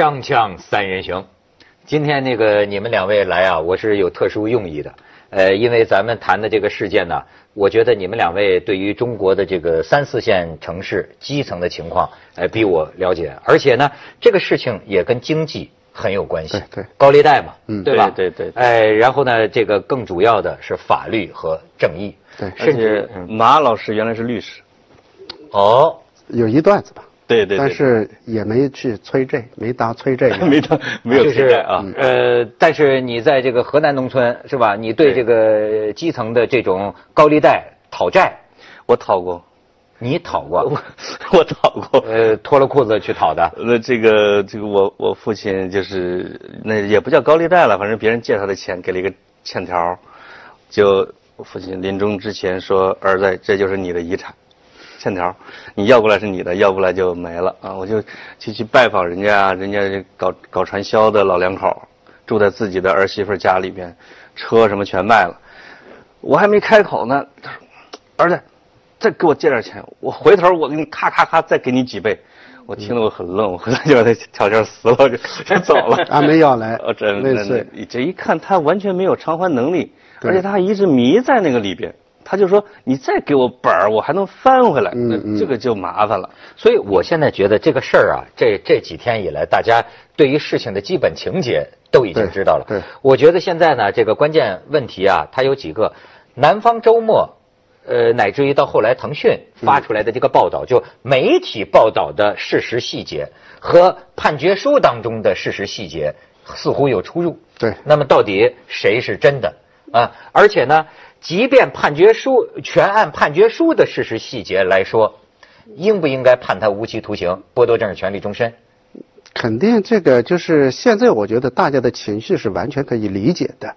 锵锵三人行，今天那个你们两位来啊，我是有特殊用意的。呃，因为咱们谈的这个事件呢，我觉得你们两位对于中国的这个三四线城市基层的情况，呃，比我了解。而且呢，这个事情也跟经济很有关系。对对高利贷嘛，嗯对吧？对对对哎，然后呢，这个更主要的是法律和正义。对甚至马老师原来是律师，哦，有一段子吧，对对对，但是也没去催债，没当催债员。没当没有就是存在啊。呃，但是你在这个河南农村是吧？你对这个基层的这种高利贷讨债，我讨过，你讨过？我 我讨过。呃，脱了裤子去讨的。那这个这个我我父亲就是那也不叫高利贷了，反正别人借他的钱给了一个欠条，就我父亲临终之前说儿子这就是你的遗产，欠条，你要过来是你的，要不来就没了啊！我就去去拜访人家，人家搞搞传销的老两口，住在自己的儿媳妇家里边，车什么全卖了，我还没开口呢，他说儿子，再给我借点钱，我回头我给你咔咔咔再给你几倍。我听得我很愣，我回来就把他条件撕了，就就走了。俺没要来 哦，真未真的，这一看他完全没有偿还能力，而且他还一直迷在那个里边。他就说：“你再给我本儿，我还能翻回来。”那这个就麻烦了。所以我现在觉得这个事儿啊，这这几天以来，大家对于事情的基本情节都已经知道了。对我觉得现在呢，这个关键问题啊，它有几个。南方周末，呃，乃至于到后来腾讯发出来的这个报道，就媒体报道的事实细节和判决书当中的事实细节似乎有出入。对那么到底谁是真的啊？而且呢，即便判决书全案判决书的事实细节来说，应不应该判他无期徒刑，剥夺政治权利终身？肯定这个就是现在，我觉得大家的情绪是完全可以理解的。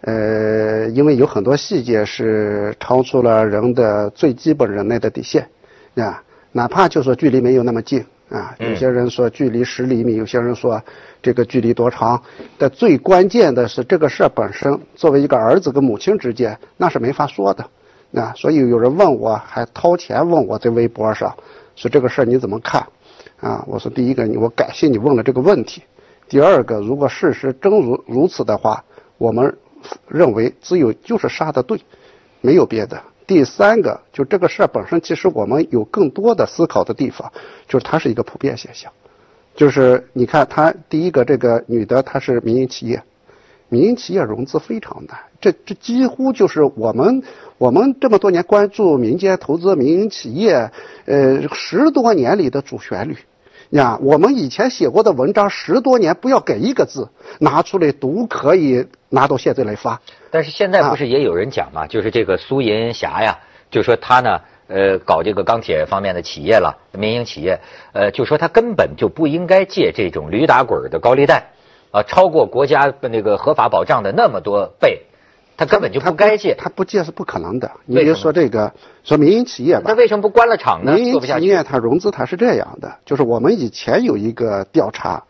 呃，因为有很多细节是超出了人的最基本人类的底线，啊，哪怕就说距离没有那么近啊，有些人说距离十厘米，有些人说这个距离多长，但最关键的是这个事儿本身，作为一个儿子跟母亲之间，那是没法说的，啊，所以有人问我，还掏钱问我在微博上，说这个事儿你怎么看？啊，我说第一个，你我感谢你问了这个问题。第二个，如果事实真如如此的话，我们认为只有就是杀的对，没有别的。第三个，就这个事儿本身，其实我们有更多的思考的地方，就是它是一个普遍现象。就是你看，她第一个这个女的，她是民营企业，民营企业融资非常难，这这几乎就是我们我们这么多年关注民间投资民营企业，呃，十多年里的主旋律。呀，我们以前写过的文章，十多年不要给一个字，拿出来读可以拿到现在来发。但是现在不是也有人讲嘛，就是这个苏银霞呀，就说她呢，呃，搞这个钢铁方面的企业了，民营企业，呃，就说她根本就不应该借这种驴打滚的高利贷，啊，超过国家那个合法保障的那么多倍，他根本就不该借。他不借是不可能的。你为什么比如说这个，说民营企业吧那，为什么不关了厂呢？民营。企业它融资它是这样的，就是我们以前有一个调查，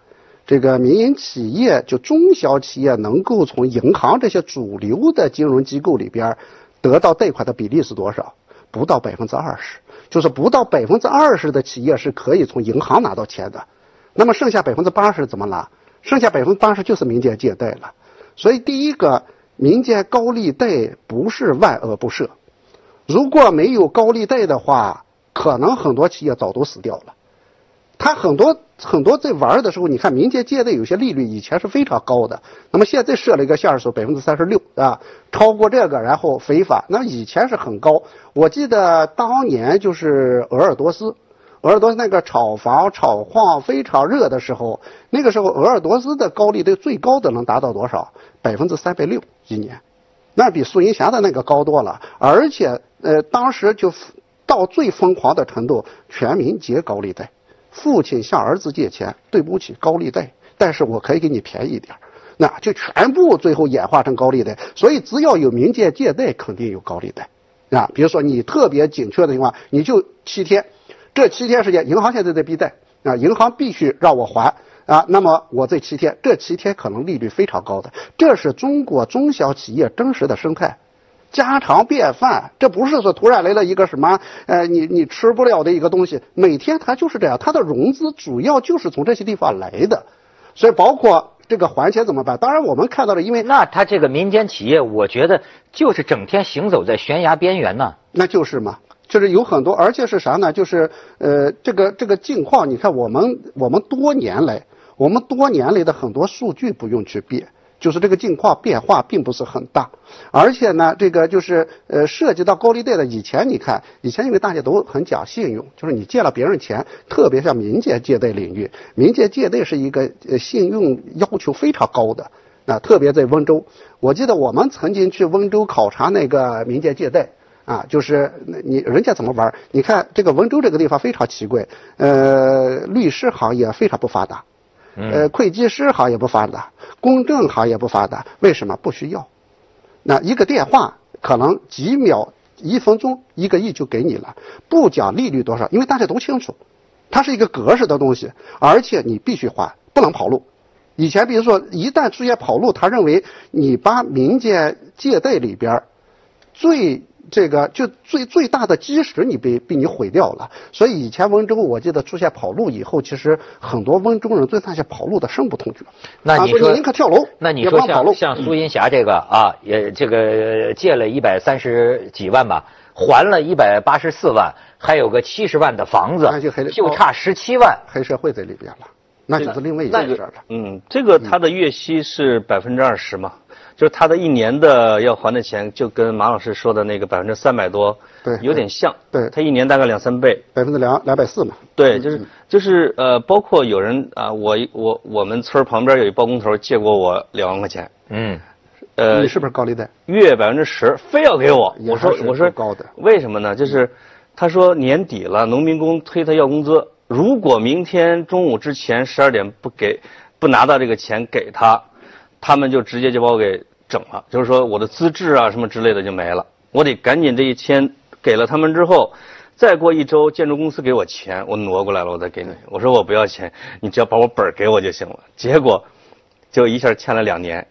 这个民营企业就中小企业能够从银行这些主流的金融机构里边得到贷款的比例是多少？不到百分之二十，就是不到百分之二十的企业是可以从银行拿到钱的，那么剩下百分之八十怎么拿？剩下百分之八十就是民间借贷了。所以第一个，民间高利贷不是万恶不赦。如果没有高利贷的话，可能很多企业早都死掉了。他很多很多在玩的时候，你看民间借贷有些利率以前是非常高的，那么现在设了一个限儿说百分之三十六啊，超过这个然后非法。那以前是很高，我记得当年就是鄂尔多斯，鄂尔多斯那个炒房炒矿非常热的时候，那个时候鄂尔多斯的高利贷最高的能达到多少？百分之三百六一年。那比苏银霞的那个高多了，而且呃，当时就到最疯狂的程度，全民皆高利贷，父亲向儿子借钱，对不起，高利贷，但是我可以给你便宜点那就全部最后演化成高利贷。所以只要有民间借贷，肯定有高利贷啊。比如说你特别紧缺的情况，你就七天，这七天时间，银行现在在逼贷啊，银行必须让我还。啊，那么我这七天，这七天可能利率非常高的，这是中国中小企业真实的生态。家常便饭，这不是说突然来了一个什么，呃，你你吃不了的一个东西，每天它就是这样，它的融资主要就是从这些地方来的，所以包括这个还钱怎么办？当然我们看到了，因为那他这个民间企业，我觉得就是整天行走在悬崖边缘呢。那就是嘛，就是有很多，而且是啥呢？就是呃，这个这个境况，你看我们我们多年来，我们多年来的很多数据不用去变。就是这个境况变化并不是很大，而且呢，这个就是呃涉及到高利贷的。以前你看，以前因为大家都很讲信用，就是你借了别人钱，特别像民间借贷领域，民间借贷是一个呃信用要求非常高的。啊，特别在温州，我记得我们曾经去温州考察那个民间借贷啊，就是你人家怎么玩？你看这个温州这个地方非常奇怪，呃，律师行业非常不发达。呃，会计师行业不发达，公证行业不发达，为什么不需要？那一个电话可能几秒、一分钟，一个亿就给你了，不讲利率多少，因为大家都清楚，它是一个格式的东西，而且你必须还，不能跑路。以前比如说，一旦出现跑路，他认为你把民间借贷里边最。这个就最最大的基石你被被你毁掉了，所以以前温州我记得出现跑路以后，其实很多温州人对那些跑路的深不痛绝。那你说宁可跳楼，那你说像像苏银霞这个啊，也这个借了一百三十几万吧，还了一百八十四万，还有个七十万的房子，就差十七万，黑社会在里边了，那就是另外一件事了。嗯，这个他的月息是百分之二十嘛？就是他的一年的要还的钱，就跟马老师说的那个百分之三百多，对，有点像。对，他一年大概两三倍，百分之两两百四嘛。对，就是就是呃，包括有人啊，我我我们村旁边有一包工头借过我两万块钱。嗯，呃，你是不是高利贷？月百分之十，非要给我。我说我说高的。为什么呢？就是他说年底了，农民工催他要工资，如果明天中午之前十二点不给，不拿到这个钱给他。他们就直接就把我给整了，就是说我的资质啊什么之类的就没了，我得赶紧这一签给了他们之后，再过一周建筑公司给我钱，我挪过来了我再给你。我说我不要钱，你只要把我本儿给我就行了。结果就一下欠了两年，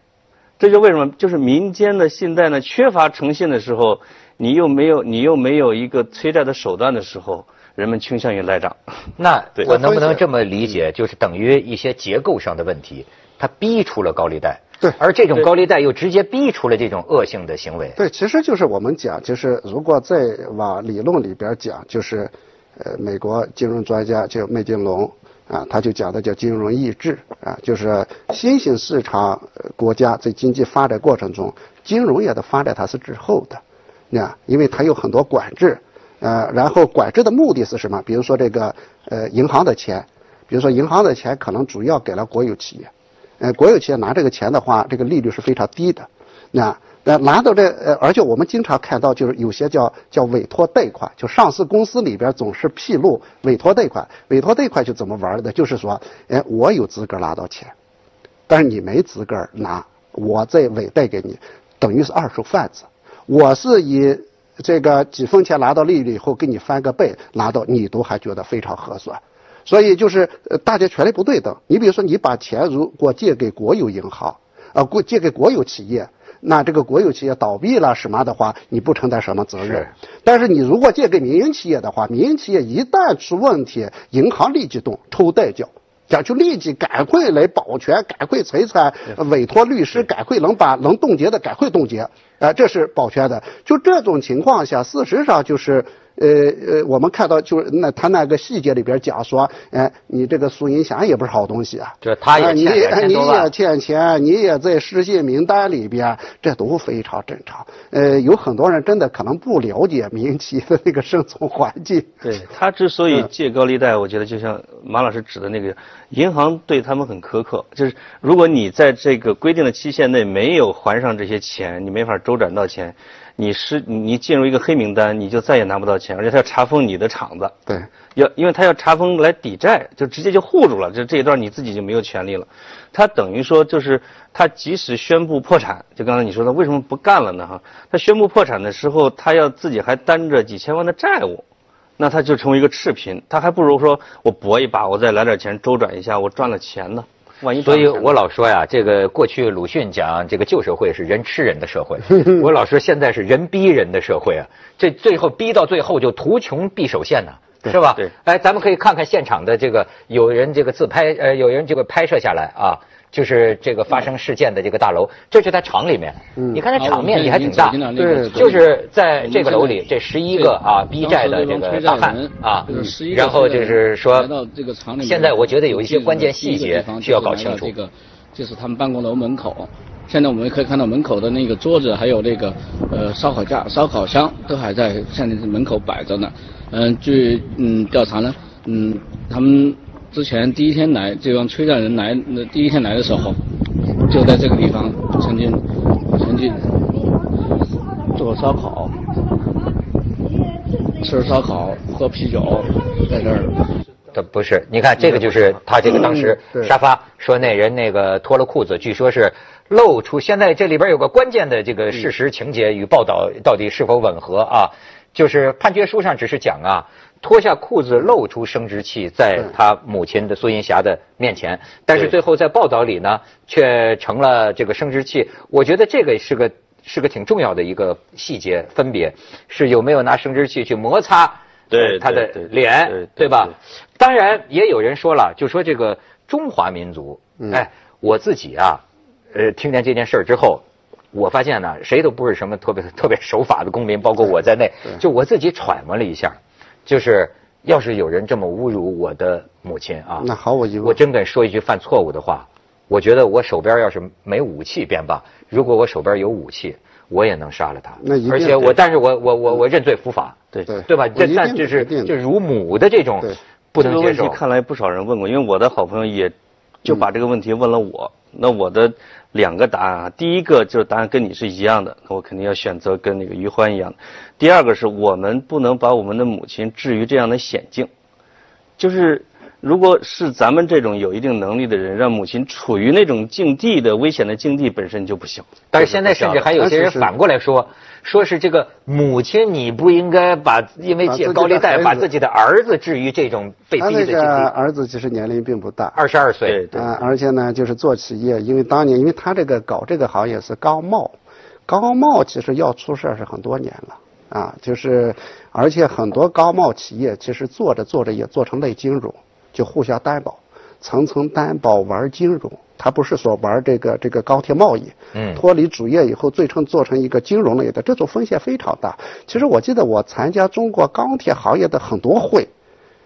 这就为什么就是民间的信贷呢缺乏诚信的时候，你又没有你又没有一个催债的手段的时候，人们倾向于赖账。那我能不能这么理解，就是等于一些结构上的问题？他逼出了高利贷，对，而这种高利贷又直接逼出了这种恶性的行为。对，其实就是我们讲，就是如果再往理论里边讲，就是，呃，美国金融专家叫麦金龙啊，他就讲的叫金融抑制啊，就是新兴市场国家在经济发展过程中，金融业的发展它是滞后的，那因为它有很多管制，呃，然后管制的目的是什么？比如说这个呃银行的钱，比如说银行的钱可能主要给了国有企业。呃，国有企业拿这个钱的话，这个利率是非常低的。那那拿到这呃，而且我们经常看到，就是有些叫叫委托贷款，就上市公司里边总是披露委托贷款。委托贷款就怎么玩的？就是说，哎，我有资格拿到钱，但是你没资格拿，我再委贷给你，等于是二手贩子。我是以这个几分钱拿到利率以后，给你翻个倍拿到，你都还觉得非常合算。所以就是呃，大家权利不对等。你比如说，你把钱如果借给国有银行，啊，国借给国有企业，那这个国有企业倒闭了什么的话，你不承担什么责任。但是你如果借给民营企业的话，民营企业一旦出问题，银行立即动抽代缴，讲就立即赶快来保全，赶快财产，委托律师赶快能把能冻结的赶快冻结，啊，这是保全的。就这种情况下，事实上就是。呃呃，我们看到就是那他那个细节里边讲说，哎，你这个苏银霞也不是好东西啊，这他也欠你也欠钱，你也在失信名单里边，这都非常正常。呃，有很多人真的可能不了解民营企业的那个生存环境。对他之所以借高利贷，我觉得就像马老师指的那个，银行对他们很苛刻，就是如果你在这个规定的期限内没有还上这些钱，你没法周转到钱。你是你进入一个黑名单，你就再也拿不到钱，而且他要查封你的厂子。对，要因为他要查封来抵债，就直接就护住了，就这一段你自己就没有权利了。他等于说就是他即使宣布破产，就刚才你说的为什么不干了呢？哈，他宣布破产的时候，他要自己还担着几千万的债务，那他就成为一个赤贫，他还不如说我搏一把，我再来点钱周转一下，我赚了钱呢。所以我老说呀，这个过去鲁迅讲这个旧社会是人吃人的社会，我老说现在是人逼人的社会啊，这最后逼到最后就图穷匕首现呐。是吧？对，哎，咱们可以看看现场的这个，有人这个自拍，呃，有人这个拍摄下来啊，就是这个发生事件的这个大楼，这是他厂里面，你看这场面也还挺大，对，就是在这个楼里，这十一个啊逼债的这个大汉啊，然后就是说，现在我觉得有一些关键细节需要搞清楚。这个就是他们办公楼门口。现在我们可以看到门口的那个桌子，还有那个呃烧烤架、烧烤箱都还在现在门口摆着呢。嗯，据嗯调查呢，嗯，他们之前第一天来这帮催债人来那第一天来的时候，就在这个地方曾经曾经做烧烤，吃烧烤、喝啤酒，在这儿。他不是，你看这个就是他这个当时沙发说那人那个脱了裤子，据说是。露出现在这里边有个关键的这个事实情节与报道到底是否吻合啊？就是判决书上只是讲啊，脱下裤子露出生殖器在他母亲的苏银霞的面前，但是最后在报道里呢却成了这个生殖器。我觉得这个是个是个挺重要的一个细节分别，是有没有拿生殖器去摩擦对他的脸对吧？当然也有人说了，就说这个中华民族，哎，我自己啊。呃，听见这件事儿之后，我发现呢，谁都不是什么特别特别守法的公民，包括我在内。就我自己揣摩了一下，就是要是有人这么侮辱我的母亲啊，那毫无疑问，我真敢说一句犯错误的话，我觉得我手边要是没武器便罢，如果我手边有武器，我也能杀了他。那而且我，但是我我我我认罪伏法，对对对吧？这但这是就如母的这种不能接受。看来不少人问过，因为我的好朋友也就把这个问题问了我，那我的。两个答案啊，第一个就是答案跟你是一样的，我肯定要选择跟那个于欢一样的。第二个是我们不能把我们的母亲置于这样的险境，就是如果是咱们这种有一定能力的人，让母亲处于那种境地的危险的境地本身就不行。但是现在甚至还有些人反过来说。说是这个母亲，你不应该把因为借高利贷把自己的儿子置于这种被逼的境地。儿子其实年龄并不大，二十二岁。啊，而且呢，就是做企业，因为当年因为他这个搞这个行业是高贸，高贸其实要出事是很多年了啊，就是而且很多高贸企业其实做着做着也做成类金融，就互相担保，层层担保玩金融。他不是说玩这个这个高铁贸易，嗯，脱离主业以后，最终做成一个金融类的，这种风险非常大。其实我记得我参加中国钢铁行业的很多会，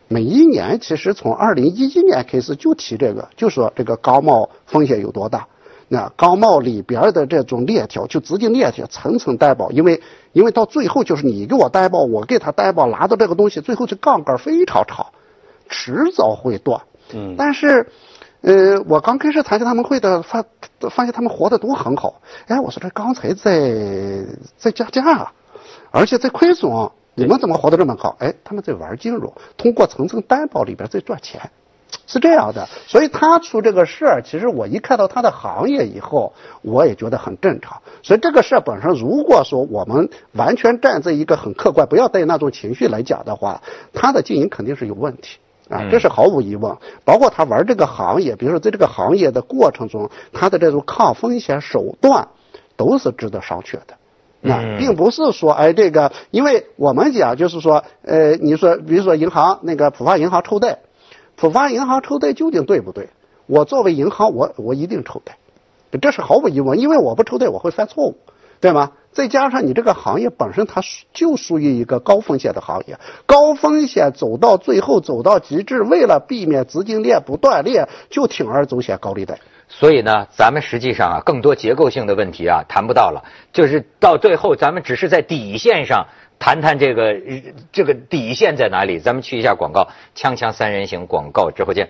每一年其实从二零一一年开始就提这个，就说这个钢贸风险有多大。那钢贸里边的这种链条，就资金链条层层担保，因为因为到最后就是你给我担保，我给他担保，拿到这个东西，最后这杠杆非常长，迟早会断。嗯，但是。呃，我刚开始参加他们会的，发发现他们活得都很好。哎，我说这刚才在在加价啊，而且在亏损，你们怎么活得这么好？哎，他们在玩金融，通过层层担保里边在赚钱，是这样的。所以他出这个事儿，其实我一看到他的行业以后，我也觉得很正常。所以这个事儿本身，如果说我们完全站在一个很客观，不要带那种情绪来讲的话，他的经营肯定是有问题。啊，这是毫无疑问。包括他玩这个行业，比如说在这个行业的过程中，他的这种抗风险手段都是值得商榷的。那并不是说，哎，这个，因为我们讲就是说，呃，你说，比如说银行那个浦发银行抽贷，浦发银行抽贷究竟对不对？我作为银行，我我一定抽贷，这是毫无疑问，因为我不抽贷我会犯错误，对吗？再加上你这个行业本身，它就属于一个高风险的行业，高风险走到最后走到极致，为了避免资金链不断裂，就铤而走险高利贷。所以呢，咱们实际上啊，更多结构性的问题啊，谈不到了，就是到最后，咱们只是在底线上谈谈这个这个底线在哪里。咱们去一下广告，锵锵三人行广告之后见。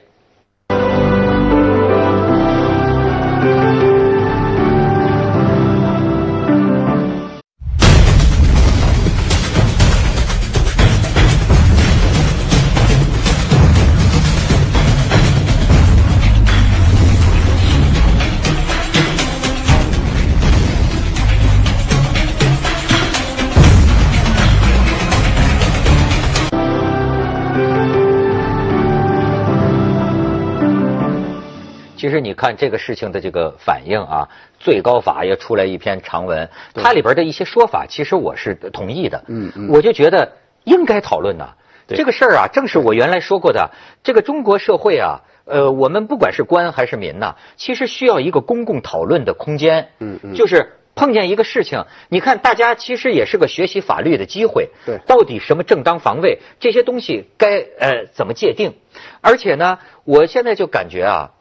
其实你看这个事情的这个反应啊，最高法也出来一篇长文，它里边的一些说法，其实我是同意的。嗯嗯我就觉得应该讨论呐。对这个事儿啊，正是我原来说过的，这个中国社会啊，呃，我们不管是官还是民呐、其实需要一个公共讨论的空间。嗯嗯就是碰见一个事情，你看大家其实也是个学习法律的机会。对到底什么正当防卫这些东西该呃怎么界定？而且呢，我现在就感觉啊，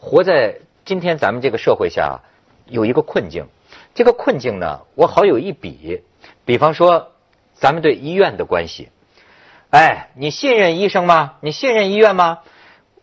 活在今天咱们这个社会下，有一个困境。这个困境呢，我好有一比，比方说咱们对医院的关系。哎，你信任医生吗？你信任医院吗？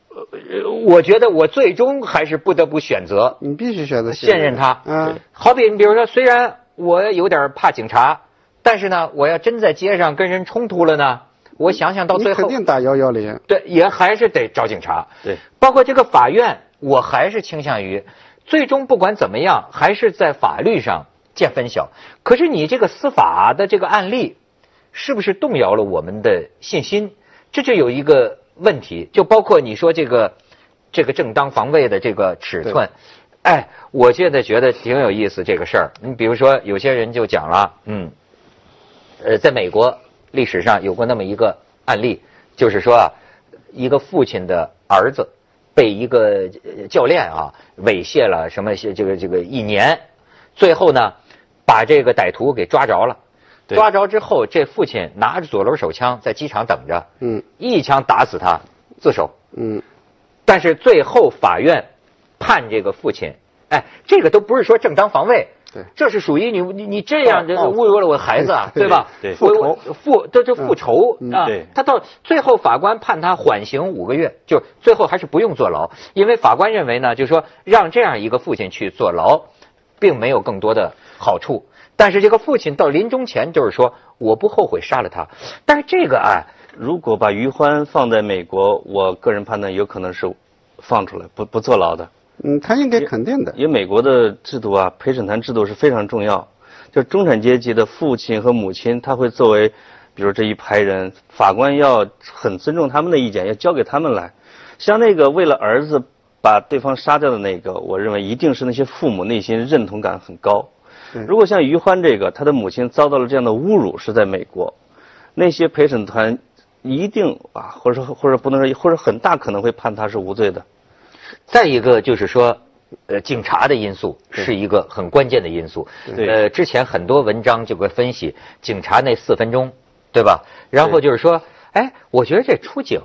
呃，我觉得我最终还是不得不选择你必须选择信任他。嗯，好比你比如说，虽然我有点怕警察，但是呢，我要真在街上跟人冲突了呢，我想想到最后，肯定打幺幺零。对，也还是得找警察。对，包括这个法院，我还是倾向于，最终不管怎么样，还是在法律上见分晓。可是你这个司法的这个案例，是不是动摇了我们的信心？这就有一个问题，就包括你说这个这个正当防卫的这个尺寸。哎，我现在觉得挺有意思这个事儿。你比如说，有些人就讲了，嗯，呃，在美国历史上有过那么一个案例，就是说啊，一个父亲的儿子被一个呃教练啊猥亵了什么这个这个一年，最后呢把这个歹徒给抓着了。抓着之后，这父亲拿着左轮手枪在机场等着，嗯一枪打死他，自首。嗯，但是最后法院判这个父亲，哎，这个都不是说正当防卫，对这是属于你你你这样这个报复侮辱了我孩子啊，对对吧？复仇我复这这复仇嗯啊对，他到最后法官判他缓刑五个月，就最后还是不用坐牢，因为法官认为呢，就是说让这样一个父亲去坐牢，并没有更多的好处。但是这个父亲到临终前就是说，我不后悔杀了他。但是这个啊，如果把于欢放在美国，我个人判断有可能是放出来，不不坐牢的。嗯，他应该肯定的。因为美国的制度啊，陪审团制度是非常重要。就中产阶级的父亲和母亲，他会作为，比如这一排人，法官要很尊重他们的意见，要交给他们来。像那个为了儿子把对方杀掉的那个，我认为一定是那些父母内心认同感很高。对如果像于欢这个，他的母亲遭到了这样的侮辱，是在美国，那些陪审团一定啊，或者说或者不能说，或者很大可能会判他是无罪的。再一个就是说，呃，警察的因素是一个很关键的因素。对呃，之前很多文章就会分析警察那四分钟，对吧？然后就是说，哎，我觉得这出警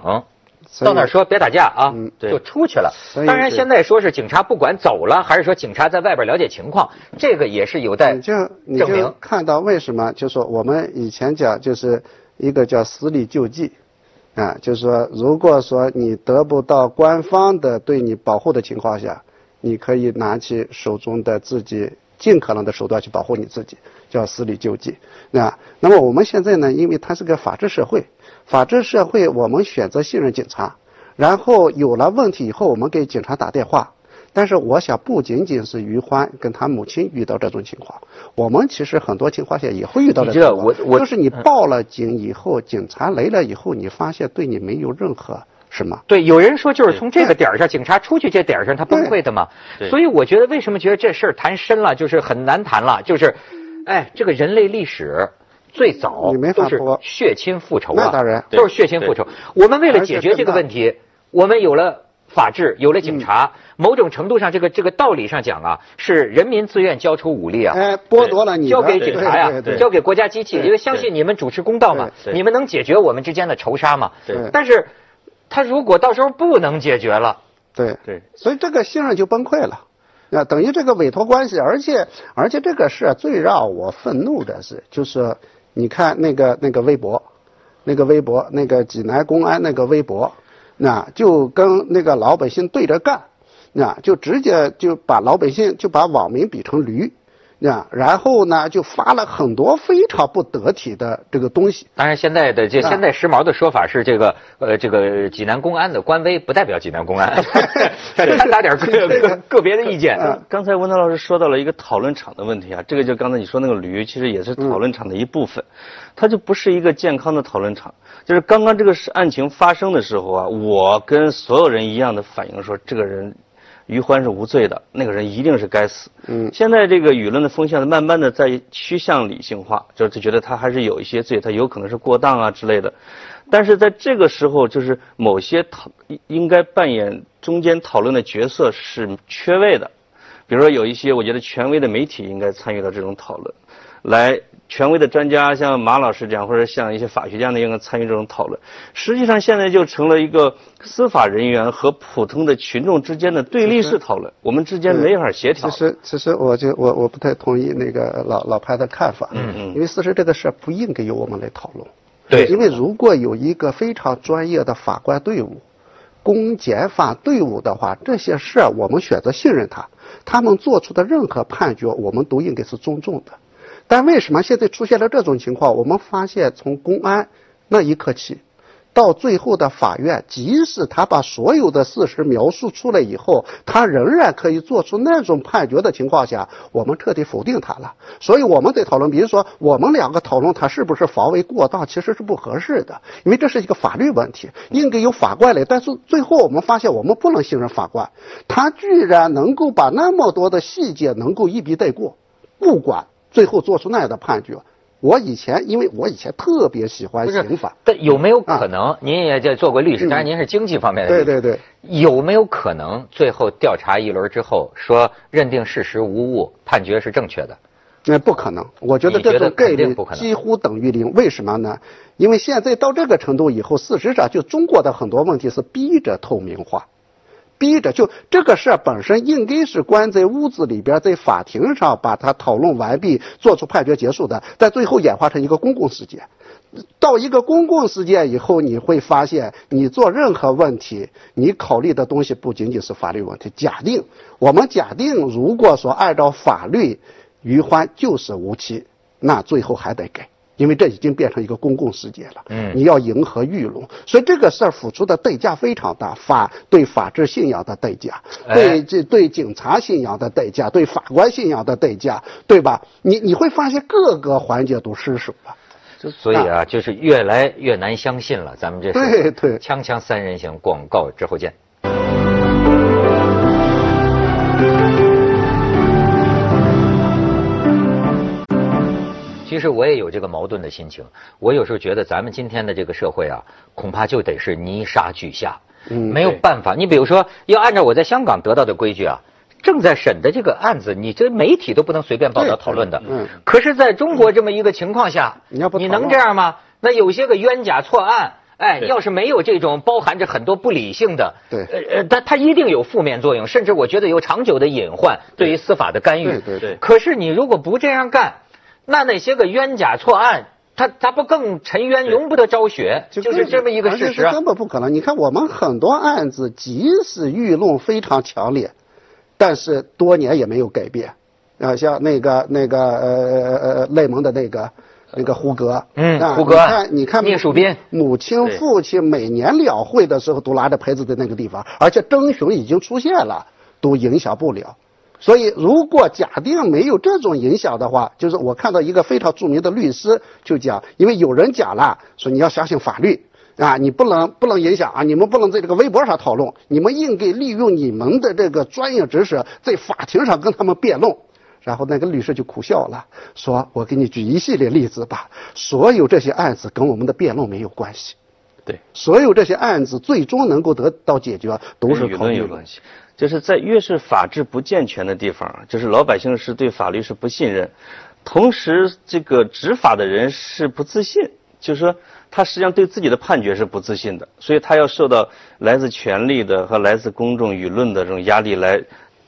到那儿说别打架啊，嗯就出去了当然，现在说是警察不管走了，还是说警察在外边了解情况，这个也是有待你就就证明。看到为什么，就说我们以前讲就是一个叫死里救济，啊，就是说如果说你得不到官方的对你保护的情况下，你可以拿起手中的自己尽可能的手段去保护你自己，叫私力救济。那那么我们现在呢，因为它是个法治社会，法治社会我们选择信任警察，然后有了问题以后，我们给警察打电话。但是我想，不仅仅是于欢跟他母亲遇到这种情况，我们其实很多情况下也会遇到这种情况。我我就是你报了警以后，警察来了以后，你发现对你没有任何什么。对，有人说就是从这个点儿上，警察出去这点儿上他崩溃的嘛。所以我觉得为什么觉得这事儿谈深了，就是很难谈了，就是，哎，这个人类历史最早你没法都是说血亲复仇啊，那当然都是血亲复仇。我们为了解决这个问题，我们有了。法治有了警嗯察，某种程度上，这个这个道理上讲啊，是人民自愿交出武力啊，哎，剥夺了你交给警察呀交给国家机器，因为相信你们主持公道嘛，你们能解决我们之间的仇杀嘛。对。但是，他如果到时候不能解决了，对。对。所以这个信任就崩溃了。那等于这个委托关系，而且而且这个事最让我愤怒的是，就是你看那个那个微博，那个微博，那个济南公安那个微博，那就跟那个老百姓对着干，那就直接就把老百姓就把网民比成驴，那然后呢就发了很多非常不得体的这个东西。当然，现在的这啊现在时髦的说法是这个呃，这个济南公安的官微不代表济南公安 掺杂点个个个别的意见。嗯刚才文涛老师说到了一个讨论场的问题啊，这个就刚才你说那个驴，其实也是讨论场的一部分，它就不是一个健康的讨论场。就是刚刚这个事案情发生的时候啊，我跟所有人一样的反应说，这个人于欢是无罪的，那个人一定是该死。嗯现在这个舆论的风向慢慢的在趋向理性化，就就觉得他还是有一些罪，他有可能是过当啊之类的。但是在这个时候，就是某些讨应应该扮演中间讨论的角色是缺位的，比如说有一些我觉得权威的媒体应该参与到这种讨论，来权威的专家像马老师这样，或者像一些法学家那样参与这种讨论。实际上现在就成了一个司法人员和普通的群众之间的对立式讨论，我们之间没法协调。其实，其实我就我我不太同意那个老老潘的看法，嗯嗯因为事实这个事儿不应该由我们来讨论，对因为如果有一个非常专业的法官队伍、公检法队伍的话，这些事儿我们选择信任他，他们做出的任何判决，我们都应该是尊重的。但为什么现在出现了这种情况？我们发现从公安那一刻起，到最后的法院，即使他把所有的事实描述出来以后，他仍然可以做出那种判决的情况下，我们彻底否定他了。所以我们得讨论，比如说我们两个讨论他是不是防卫过当，其实是不合适的，因为这是一个法律问题，应该由法官来。但是最后我们发现，我们不能信任法官，他居然能够把那么多的细节能够一笔带过，不管最后做出那样的判决。我以前，因为我以前特别喜欢刑法，但有没有可能？您也这做过律师，嗯当然您是经济方面的律师。对对对，有没有可能最后调查一轮之后说认定事实无误，判决是正确的？那不可能，我觉得这种概率几乎等于零。为什么呢？因为现在到这个程度以后，事实上就中国的很多问题是逼着透明化，逼着就这个事儿本身应该是关在屋子里边，在法庭上把它讨论完毕，做出判决结束的，但最后演化成一个公共事件。到一个公共事件以后，你会发现，你做任何问题，你考虑的东西不仅仅是法律问题。假定我们假定，如果说按照法律，于欢就是无期，那最后还得改，因为这已经变成一个公共事件了。嗯你要迎合舆论，所以这个事儿付出的代价非常大，法对法治信仰的代价，哎对这对警察信仰的代价，对法官信仰的代价，对吧？你你会发现各个环节都失守了。所以啊，就是越来越难相信了。咱们这是对对锵锵三人行，广告之后见。实我也有这个矛盾的心情，我有时候觉得咱们今天的这个社会啊，恐怕就得是泥沙俱下，嗯没有办法。你比如说，要按照我在香港得到的规矩啊，正在审的这个案子，你这媒体都不能随便报道讨论的。嗯可是在中国这么一个情况下，你能这样吗？那有些个冤假错案。哎，要是没有这种包含着很多不理性的，对呃呃，它它一定有负面作用，甚至我觉得有长久的隐患，对于司法的干预。对对对可是你如果不这样干，那那些个冤假错案，他他不更沉冤，容不得昭雪，就是这么一个事实啊。根本不可能。你看我们很多案子，即使舆论非常强烈，但是多年也没有改变。啊，像那个那个呃呃呃内蒙的那个那个胡歌，嗯啊胡歌你看你看聂树斌母亲父亲每年两会的时候都拿着牌子在那个地方，而且征询已经出现了，都影响不了。所以，如果假定没有这种影响的话，就是我看到一个非常著名的律师就讲，因为有人讲了，说你要相信法律啊，你不能不能影响啊，你们不能在这个微博上讨论，你们应该利用你们的这个专业知识，在法庭上跟他们辩论。然后那个律师就苦笑了，说：“我给你举一系列例子吧，所有这些案子跟我们的辩论没有关系，对，所有这些案子最终能够得到解决，都是跟舆论有关。系。就是在越是法治不健全的地方，就是老百姓是对法律是不信任，同时这个执法的人是不自信，就是说他实际上对自己的判决是不自信的，所以他要受到来自权力的和来自公众舆论的这种压力来，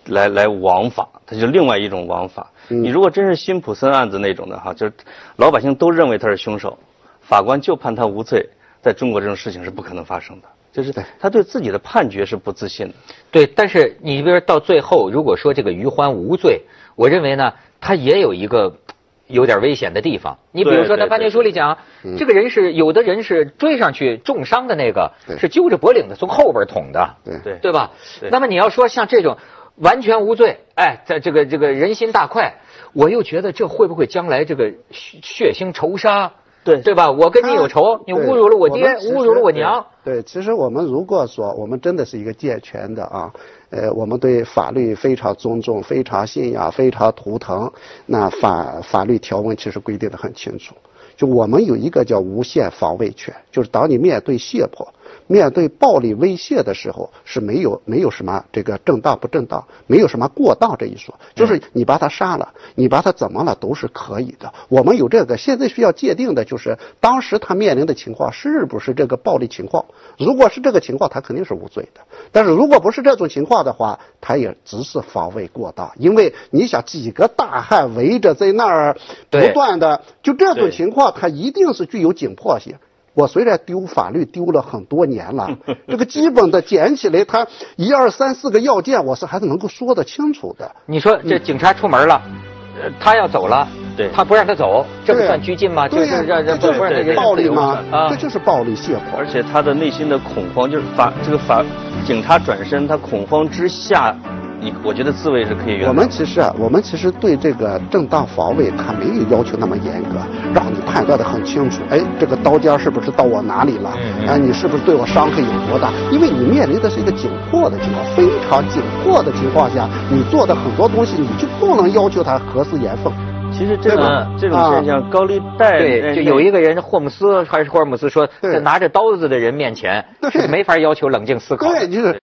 来来枉法，他就另外一种枉法。你如果真是辛普森案子那种的哈，就是老百姓都认为他是凶手，法官就判他无罪，在中国这种事情是不可能发生的。就是他对自己的判决是不自信的。对，但是你比如说到最后，如果说这个于欢无罪，我认为呢，他也有一个有点危险的地方。你比如说，对对他判决书里讲，这个人是有的人是追上去重伤的那个，是揪着脖领子从后边捅的，对对对吧？那么你要说像这种完全无罪，哎，在这个这个人心大快，我又觉得这会不会将来这个血血腥仇杀？对对吧？我跟你有仇，你侮辱了我爹，侮辱了我娘，对，其实我们如果说我们真的是一个健全的啊，呃，我们对法律非常尊重、非常信仰、非常图腾，那法法律条文其实规定的很清楚。就我们有一个叫无限防卫权，就是当你面对胁迫、面对暴力威胁的时候，是没有没有什么这个正当不正当，没有什么过当这一说，就是你把他杀了，你把他怎么了都是可以的。我们有这个，现在需要界定的就是当时他面临的情况是不是这个暴力情况。如果是这个情况，他肯定是无罪的。但是如果不是这种情况的话，他也只是防卫过当，因为你想几个大汉围着在那儿不断的，就这种情况，他一定是具有紧迫性。我虽然丢法律丢了很多年了，这个基本的捡起来，他一二三四个要件，我是还是能够说得清楚的。你说这警察出门了，呃他要走了，对他不让他走，这不算拘禁吗？就对呀是让让这不不让他人就是暴力吗？啊这就是暴力胁迫。而且他的内心的恐慌，就是法这个法警察转身，他恐慌之下，你我觉得自卫是可以原谅。我们其实啊，我们其实对这个正当防卫，它没有要求那么严格，让你判断的很清楚。哎，这个刀尖是不是到我哪里了？嗯嗯哎，你是不是对我伤害有多大？因为你面临的是一个紧迫的情况，非常紧迫的情况下，你做的很多东西，你就不能要求它核丝严缝。其实这种这种啊现象，高利贷对，就有一个人霍姆斯还是霍尔姆斯说，对在拿着刀子的人面前对是没法要求冷静思考的。对，就是